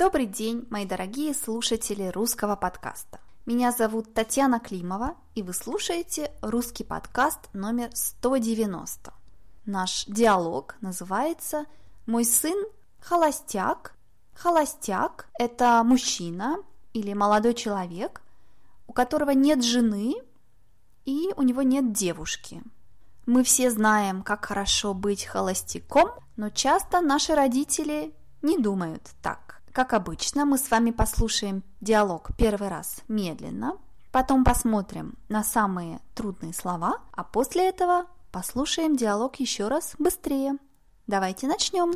Добрый день, мои дорогие слушатели русского подкаста. Меня зовут Татьяна Климова, и вы слушаете русский подкаст номер 190. Наш диалог называется «Мой сын холостяк». Холостяк – это мужчина или молодой человек, у которого нет жены и у него нет девушки. Мы все знаем, как хорошо быть холостяком, но часто наши родители не думают так. Как обычно, мы с вами послушаем диалог первый раз медленно, потом посмотрим на самые трудные слова, а после этого послушаем диалог еще раз быстрее. Давайте начнем.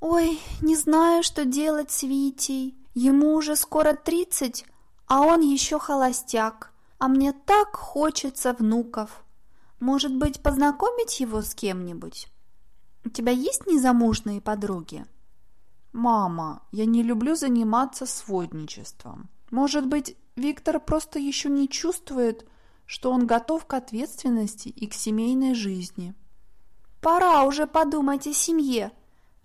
Ой, не знаю, что делать с Витей. Ему уже скоро тридцать, а он еще холостяк. А мне так хочется внуков. Может быть, познакомить его с кем-нибудь? У тебя есть незамужные подруги? Мама, я не люблю заниматься сводничеством. Может быть, Виктор просто еще не чувствует, что он готов к ответственности и к семейной жизни. Пора уже подумать о семье.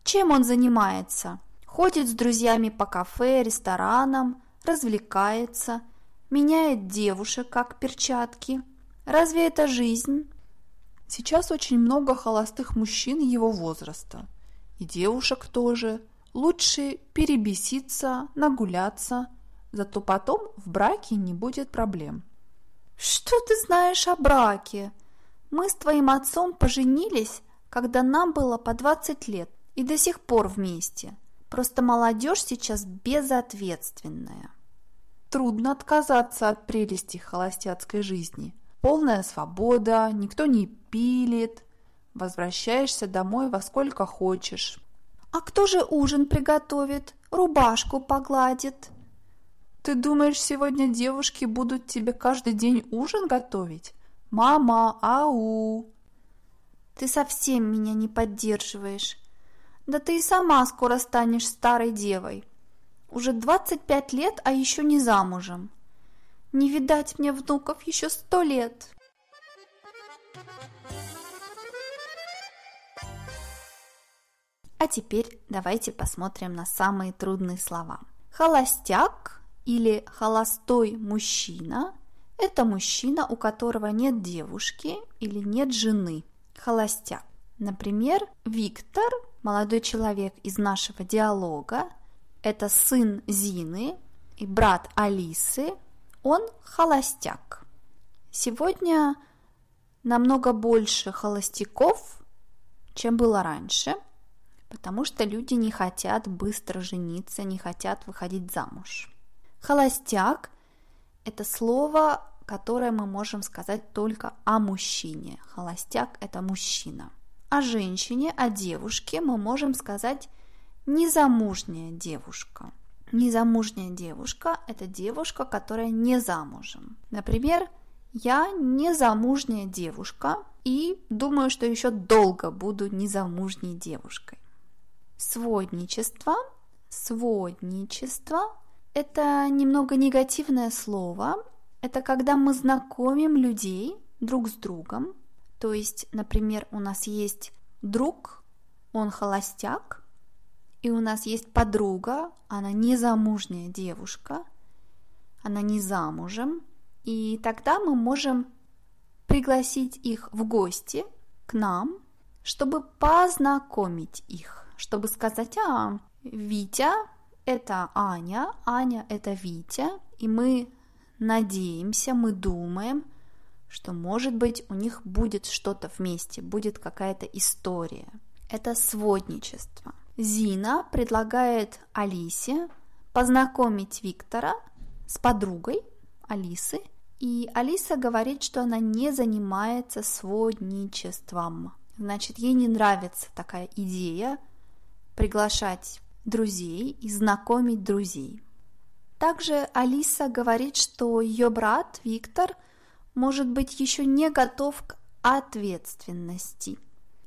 Чем он занимается? Ходит с друзьями по кафе, ресторанам, развлекается, меняет девушек, как перчатки. Разве это жизнь? Сейчас очень много холостых мужчин его возраста. И девушек тоже. Лучше перебеситься, нагуляться, зато потом в браке не будет проблем. Что ты знаешь о браке? Мы с твоим отцом поженились, когда нам было по 20 лет и до сих пор вместе. Просто молодежь сейчас безответственная. Трудно отказаться от прелести холостяцкой жизни. Полная свобода, никто не пилит. Возвращаешься домой во сколько хочешь. А кто же ужин приготовит, рубашку погладит? Ты думаешь, сегодня девушки будут тебе каждый день ужин готовить? Мама, ау! Ты совсем меня не поддерживаешь. Да ты и сама скоро станешь старой девой. Уже 25 лет, а еще не замужем. Не видать мне внуков еще сто лет. А теперь давайте посмотрим на самые трудные слова. Холостяк или холостой мужчина – это мужчина, у которого нет девушки или нет жены. Холостяк. Например, Виктор молодой человек из нашего диалога, это сын Зины и брат Алисы, он холостяк. Сегодня намного больше холостяков, чем было раньше, потому что люди не хотят быстро жениться, не хотят выходить замуж. Холостяк – это слово, которое мы можем сказать только о мужчине. Холостяк – это мужчина – о женщине, о девушке мы можем сказать незамужняя девушка. Незамужняя девушка – это девушка, которая не замужем. Например, я незамужняя девушка и думаю, что еще долго буду незамужней девушкой. Сводничество. Сводничество – это немного негативное слово. Это когда мы знакомим людей друг с другом, то есть, например, у нас есть друг, он холостяк, и у нас есть подруга, она незамужняя девушка, она не замужем, и тогда мы можем пригласить их в гости к нам, чтобы познакомить их, чтобы сказать, а, Витя – это Аня, Аня – это Витя, и мы надеемся, мы думаем – что, может быть, у них будет что-то вместе, будет какая-то история. Это сводничество. Зина предлагает Алисе познакомить Виктора с подругой Алисы, и Алиса говорит, что она не занимается сводничеством. Значит, ей не нравится такая идея приглашать друзей и знакомить друзей. Также Алиса говорит, что ее брат Виктор – может быть, еще не готов к ответственности.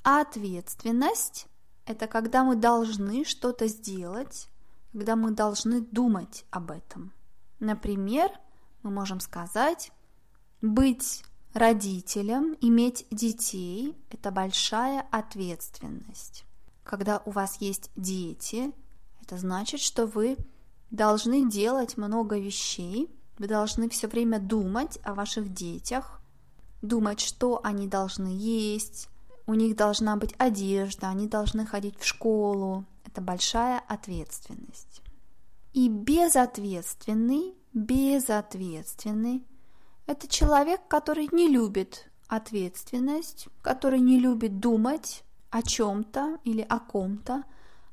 А ответственность – это когда мы должны что-то сделать, когда мы должны думать об этом. Например, мы можем сказать «быть родителям иметь детей – это большая ответственность. Когда у вас есть дети, это значит, что вы должны делать много вещей, вы должны все время думать о ваших детях, думать, что они должны есть, у них должна быть одежда, они должны ходить в школу. Это большая ответственность. И безответственный, безответственный – это человек, который не любит ответственность, который не любит думать о чем-то или о ком-то,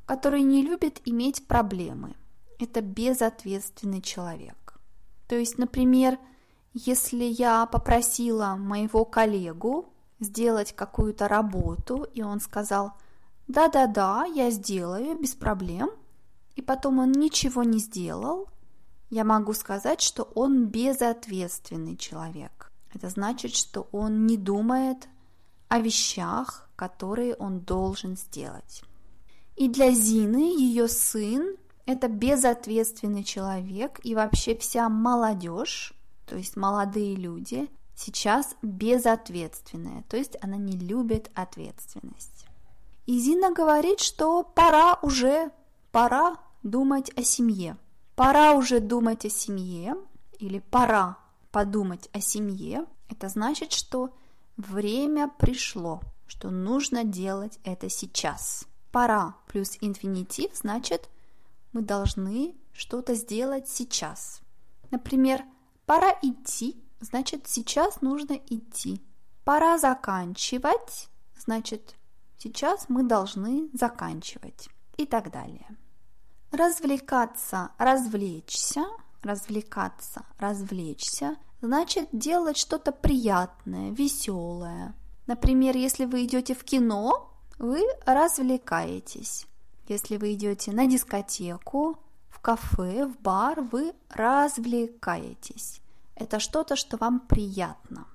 который не любит иметь проблемы. Это безответственный человек. То есть, например, если я попросила моего коллегу сделать какую-то работу, и он сказал, да-да-да, я сделаю, без проблем, и потом он ничего не сделал, я могу сказать, что он безответственный человек. Это значит, что он не думает о вещах, которые он должен сделать. И для Зины, ее сын, это безответственный человек, и вообще вся молодежь, то есть молодые люди, сейчас безответственная, то есть она не любит ответственность. И Зина говорит, что пора уже, пора думать о семье. Пора уже думать о семье, или пора подумать о семье. Это значит, что время пришло, что нужно делать это сейчас. Пора плюс инфинитив значит, мы должны что-то сделать сейчас. Например, пора идти значит сейчас нужно идти. Пора заканчивать, значит сейчас мы должны заканчивать и так далее. Развлекаться, развлечься, развлекаться, развлечься, значит делать что-то приятное, веселое. Например, если вы идете в кино, вы развлекаетесь. Если вы идете на дискотеку, в кафе, в бар, вы развлекаетесь это что-то, что вам приятно.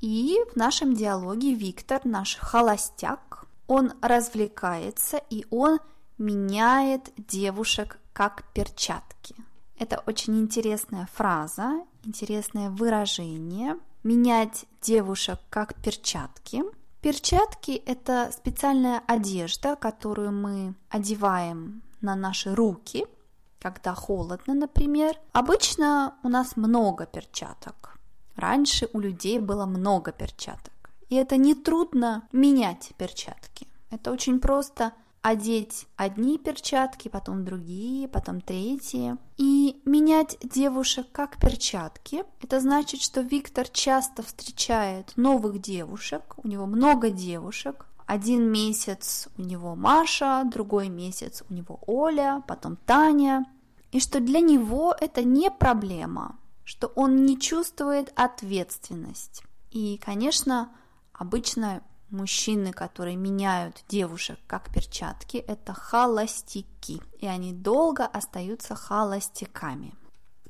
И в нашем диалоге Виктор, наш холостяк, он развлекается и он меняет девушек как перчатки. Это очень интересная фраза, интересное выражение. Менять девушек как перчатки. Перчатки – это специальная одежда, которую мы одеваем на наши руки – когда холодно, например, обычно у нас много перчаток. Раньше у людей было много перчаток. И это не трудно менять перчатки. Это очень просто одеть одни перчатки, потом другие, потом третьи. И менять девушек как перчатки. Это значит, что Виктор часто встречает новых девушек, у него много девушек. Один месяц у него Маша, другой месяц у него Оля, потом Таня и что для него это не проблема, что он не чувствует ответственность. И, конечно, обычно мужчины, которые меняют девушек как перчатки, это холостяки, и они долго остаются холостяками.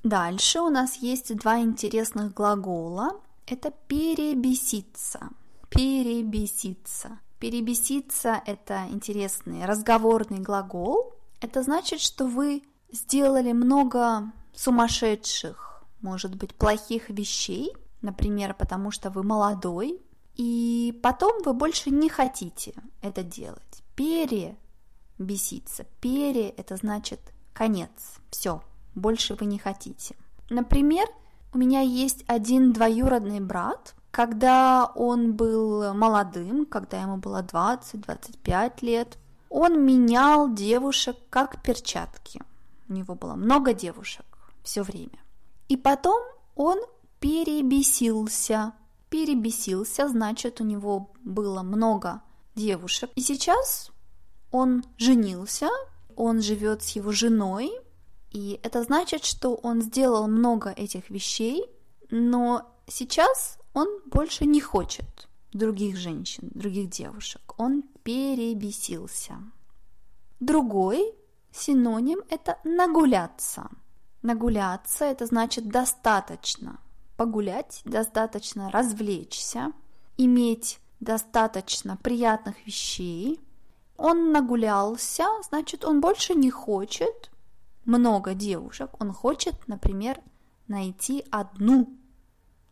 Дальше у нас есть два интересных глагола. Это перебеситься. Перебеситься. Перебеситься – это интересный разговорный глагол. Это значит, что вы сделали много сумасшедших, может быть, плохих вещей, например, потому что вы молодой, и потом вы больше не хотите это делать. Перебеситься. Пере – это значит конец, все, больше вы не хотите. Например, у меня есть один двоюродный брат, когда он был молодым, когда ему было 20-25 лет, он менял девушек как перчатки – у него было много девушек все время. И потом он перебесился. Перебесился, значит, у него было много девушек. И сейчас он женился, он живет с его женой, и это значит, что он сделал много этих вещей, но сейчас он больше не хочет других женщин, других девушек. Он перебесился. Другой Синоним – это нагуляться. Нагуляться – это значит достаточно. Погулять – достаточно развлечься, иметь достаточно приятных вещей. Он нагулялся, значит, он больше не хочет много девушек. Он хочет, например, найти одну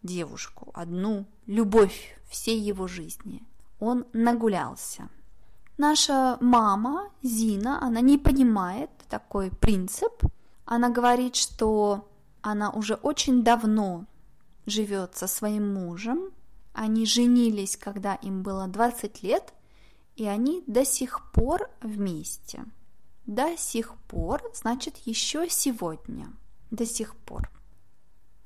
девушку, одну любовь всей его жизни. Он нагулялся. Наша мама Зина, она не понимает такой принцип. Она говорит, что она уже очень давно живет со своим мужем. Они женились, когда им было 20 лет, и они до сих пор вместе. До сих пор, значит, еще сегодня. До сих пор.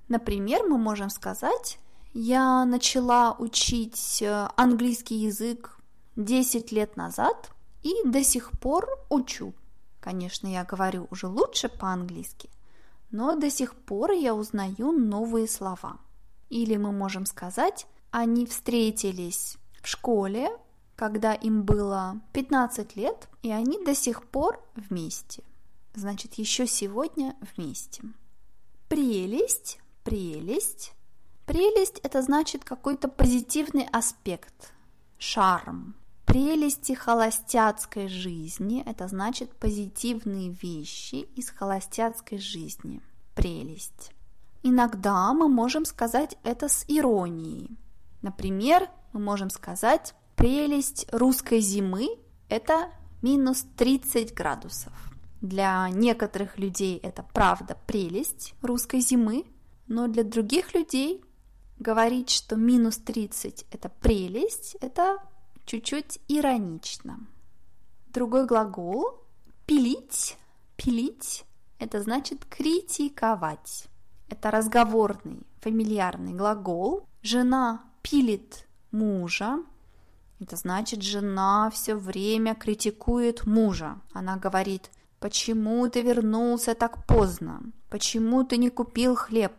Например, мы можем сказать, я начала учить э, английский язык 10 лет назад и до сих пор учу. Конечно, я говорю уже лучше по-английски, но до сих пор я узнаю новые слова. Или мы можем сказать, они встретились в школе, когда им было 15 лет, и они до сих пор вместе. Значит, еще сегодня вместе. Прелесть, прелесть. Прелесть – это значит какой-то позитивный аспект, шарм, Прелести холостяцкой жизни – это значит позитивные вещи из холостяцкой жизни. Прелесть. Иногда мы можем сказать это с иронией. Например, мы можем сказать прелесть русской зимы – это минус 30 градусов. Для некоторых людей это правда прелесть русской зимы, но для других людей говорить, что минус 30 это прелесть, это чуть-чуть иронично. Другой глагол – пилить. Пилить – это значит критиковать. Это разговорный, фамильярный глагол. Жена пилит мужа. Это значит, жена все время критикует мужа. Она говорит, почему ты вернулся так поздно? Почему ты не купил хлеб?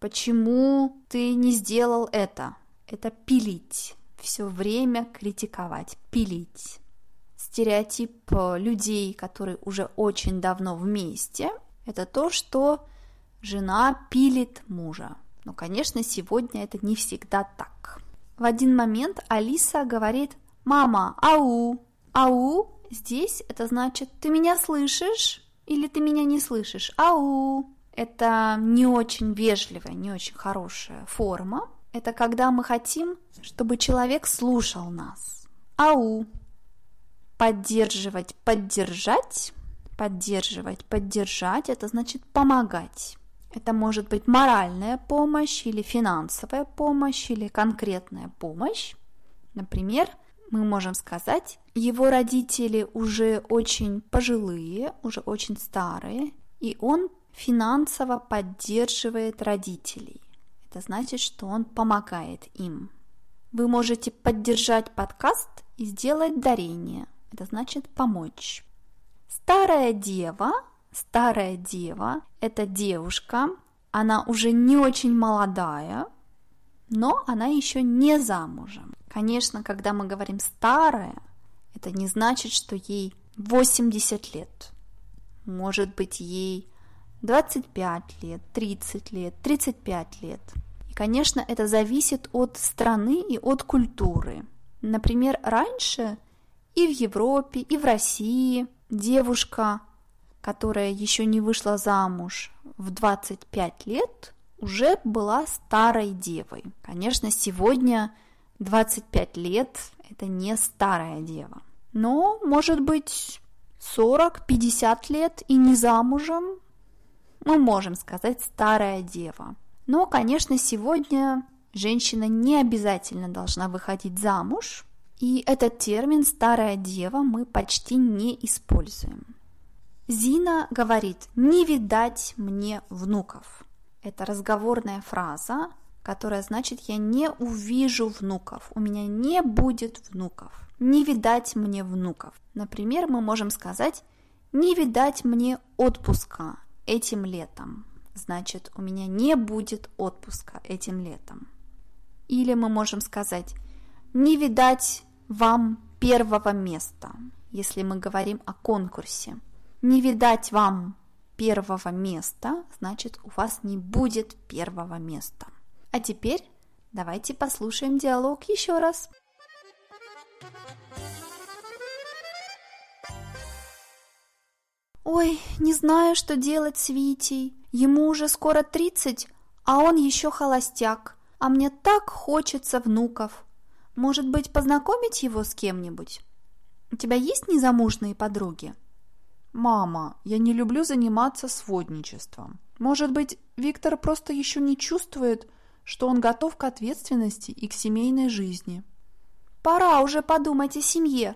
Почему ты не сделал это? Это пилить все время критиковать, пилить. Стереотип э, людей, которые уже очень давно вместе, это то, что жена пилит мужа. Но, конечно, сегодня это не всегда так. В один момент Алиса говорит «Мама, ау!» «Ау» здесь это значит «ты меня слышишь?» или «ты меня не слышишь?» «Ау!» Это не очень вежливая, не очень хорошая форма, это когда мы хотим, чтобы человек слушал нас. Ау. Поддерживать, поддержать. Поддерживать, поддержать – это значит помогать. Это может быть моральная помощь или финансовая помощь или конкретная помощь. Например, мы можем сказать, его родители уже очень пожилые, уже очень старые, и он финансово поддерживает родителей. Это значит, что он помогает им. Вы можете поддержать подкаст и сделать дарение. Это значит помочь. Старая дева, старая дева – это девушка, она уже не очень молодая, но она еще не замужем. Конечно, когда мы говорим старая, это не значит, что ей 80 лет. Может быть, ей 25 лет, 30 лет, 35 лет. И, конечно, это зависит от страны и от культуры. Например, раньше и в Европе, и в России девушка, которая еще не вышла замуж в 25 лет, уже была старой девой. Конечно, сегодня 25 лет – это не старая дева. Но, может быть, 40-50 лет и не замужем мы можем сказать старая дева. Но, конечно, сегодня женщина не обязательно должна выходить замуж, и этот термин «старая дева» мы почти не используем. Зина говорит «не видать мне внуков». Это разговорная фраза, которая значит «я не увижу внуков», «у меня не будет внуков», «не видать мне внуков». Например, мы можем сказать «не видать мне отпуска», этим летом. Значит, у меня не будет отпуска этим летом. Или мы можем сказать, не видать вам первого места, если мы говорим о конкурсе. Не видать вам первого места, значит, у вас не будет первого места. А теперь давайте послушаем диалог еще раз. «Ой, не знаю, что делать с Витей. Ему уже скоро тридцать, а он еще холостяк. А мне так хочется внуков. Может быть, познакомить его с кем-нибудь? У тебя есть незамужные подруги? Мама, я не люблю заниматься сводничеством. Может быть, Виктор просто еще не чувствует, что он готов к ответственности и к семейной жизни. Пора уже подумать о семье.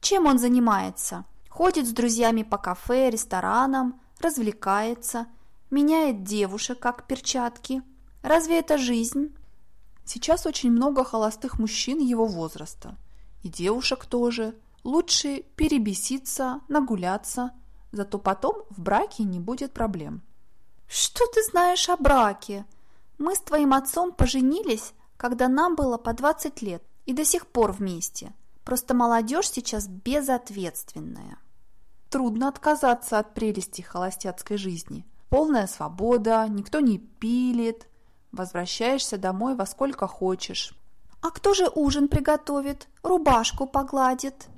Чем он занимается? Ходит с друзьями по кафе, ресторанам, развлекается, меняет девушек, как перчатки. Разве это жизнь? Сейчас очень много холостых мужчин его возраста. И девушек тоже. Лучше перебеситься, нагуляться. Зато потом в браке не будет проблем. Что ты знаешь о браке? Мы с твоим отцом поженились, когда нам было по 20 лет, и до сих пор вместе. Просто молодежь сейчас безответственная. Трудно отказаться от прелести холостяцкой жизни. Полная свобода, никто не пилит, возвращаешься домой во сколько хочешь. А кто же ужин приготовит, рубашку погладит?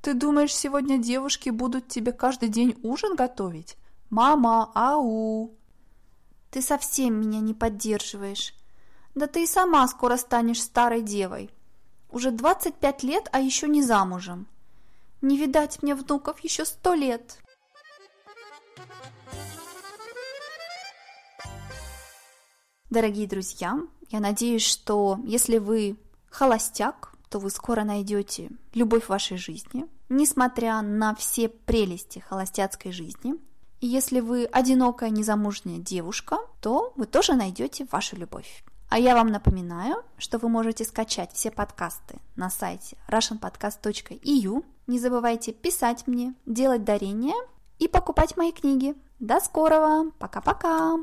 Ты думаешь, сегодня девушки будут тебе каждый день ужин готовить? Мама, ау! Ты совсем меня не поддерживаешь. Да ты и сама скоро станешь старой девой. Уже 25 лет, а еще не замужем. Не видать мне внуков еще сто лет. Дорогие друзья, я надеюсь, что если вы холостяк, то вы скоро найдете любовь в вашей жизни, несмотря на все прелести холостяцкой жизни – и если вы одинокая незамужняя девушка, то вы тоже найдете вашу любовь. А я вам напоминаю, что вы можете скачать все подкасты на сайте russianpodcast.eu. Не забывайте писать мне, делать дарения и покупать мои книги. До скорого! Пока-пока!